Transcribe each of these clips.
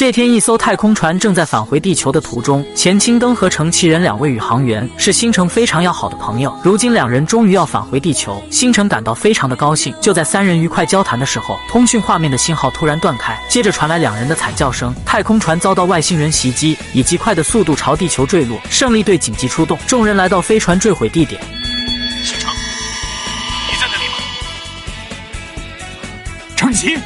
这天，一艘太空船正在返回地球的途中，钱青灯和程其人两位宇航员是星城非常要好的朋友。如今两人终于要返回地球，星城感到非常的高兴。就在三人愉快交谈的时候，通讯画面的信号突然断开，接着传来两人的惨叫声。太空船遭到外星人袭击，以极快的速度朝地球坠落。胜利队紧急出动，众人来到飞船坠毁地点。星城，你在那里吗？程奇。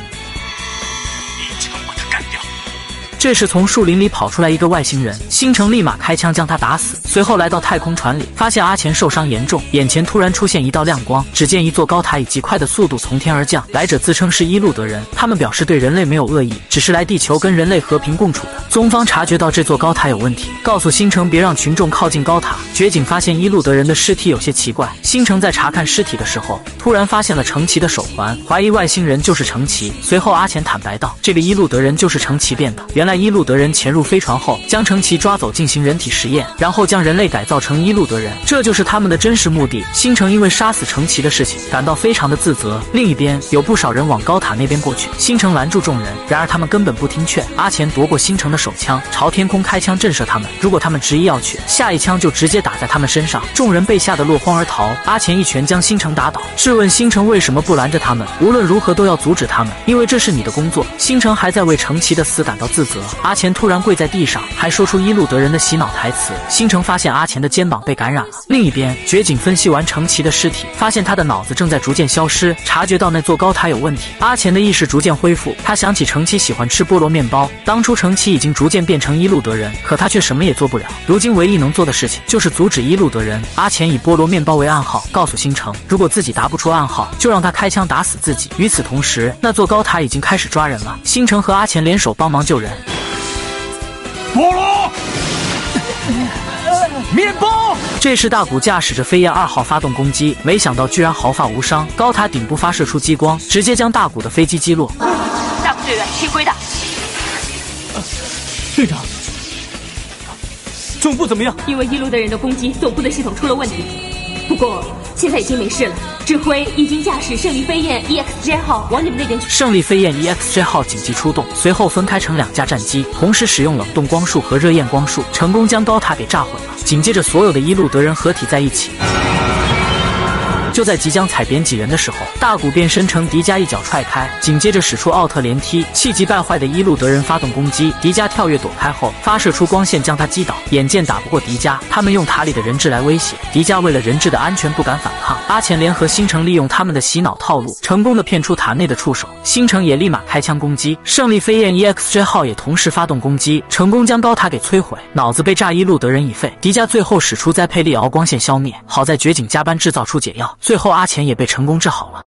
这时，从树林里跑出来一个外星人，星城立马开枪将他打死。随后来到太空船里，发现阿钱受伤严重，眼前突然出现一道亮光，只见一座高塔以极快的速度从天而降。来者自称是伊路德人，他们表示对人类没有恶意，只是来地球跟人类和平共处的。宗方察觉到这座高塔有问题，告诉星城别让群众靠近高塔。绝景发现伊路德人的尸体有些奇怪，星城在查看尸体的时候，突然发现了程奇的手环，怀疑外星人就是程奇。随后阿钱坦白道，这个伊路德人就是程奇变的。原来。伊路德人潜入飞船后，将程奇抓走进行人体实验，然后将人类改造成伊路德人，这就是他们的真实目的。星城因为杀死程奇的事情感到非常的自责。另一边，有不少人往高塔那边过去，星城拦住众人，然而他们根本不听劝。阿钱夺过星城的手枪，朝天空开枪震慑他们。如果他们执意要去，下一枪就直接打在他们身上。众人被吓得落荒而逃。阿钱一拳将星城打倒，质问星城为什么不拦着他们？无论如何都要阻止他们，因为这是你的工作。星城还在为程奇的死感到自责。阿钱突然跪在地上，还说出伊路德人的洗脑台词。星城发现阿钱的肩膀被感染了。另一边，绝景分析完程奇的尸体，发现他的脑子正在逐渐消失，察觉到那座高塔有问题。阿钱的意识逐渐恢复，他想起程奇喜欢吃菠萝面包。当初程奇已经逐渐变成伊路德人，可他却什么也做不了。如今唯一能做的事情就是阻止伊路德人。阿钱以菠萝面包为暗号，告诉星城，如果自己答不出暗号，就让他开枪打死自己。与此同时，那座高塔已经开始抓人了。星城和阿钱联手帮忙救人。菠萝面包。这时，大古驾驶着飞燕二号发动攻击，没想到居然毫发无伤。高塔顶部发射出激光，直接将大古的飞机击落。大古队员，听归的。队长，总部怎么样？因为一路的人的攻击，总部的系统出了问题。不过现在已经没事了。指挥已经驾驶胜利飞燕 EXJ 号往你们那边去。胜利飞燕 EXJ 号紧急出动，随后分开成两架战机，同时使用冷冻光束和热焰光束，成功将高塔给炸毁了。紧接着，所有的伊路德人合体在一起。就在即将踩扁几人的时候，大古变身成迪迦，一脚踹开，紧接着使出奥特连踢，气急败坏的伊路德人发动攻击，迪迦跳跃躲开后，发射出光线将他击倒。眼见打不过迪迦，他们用塔里的人质来威胁迪迦，为了人质的安全不敢反抗。阿浅联合星城利用他们的洗脑套路，成功的骗出塔内的触手，星城也立马开枪攻击。胜利飞燕 EXJ 号也同时发动攻击，成功将高塔给摧毁，脑子被炸伊路德人已废。迪迦最后使出栽佩利敖光线消灭，好在绝景加班制造出解药。最后，阿钱也被成功治好了。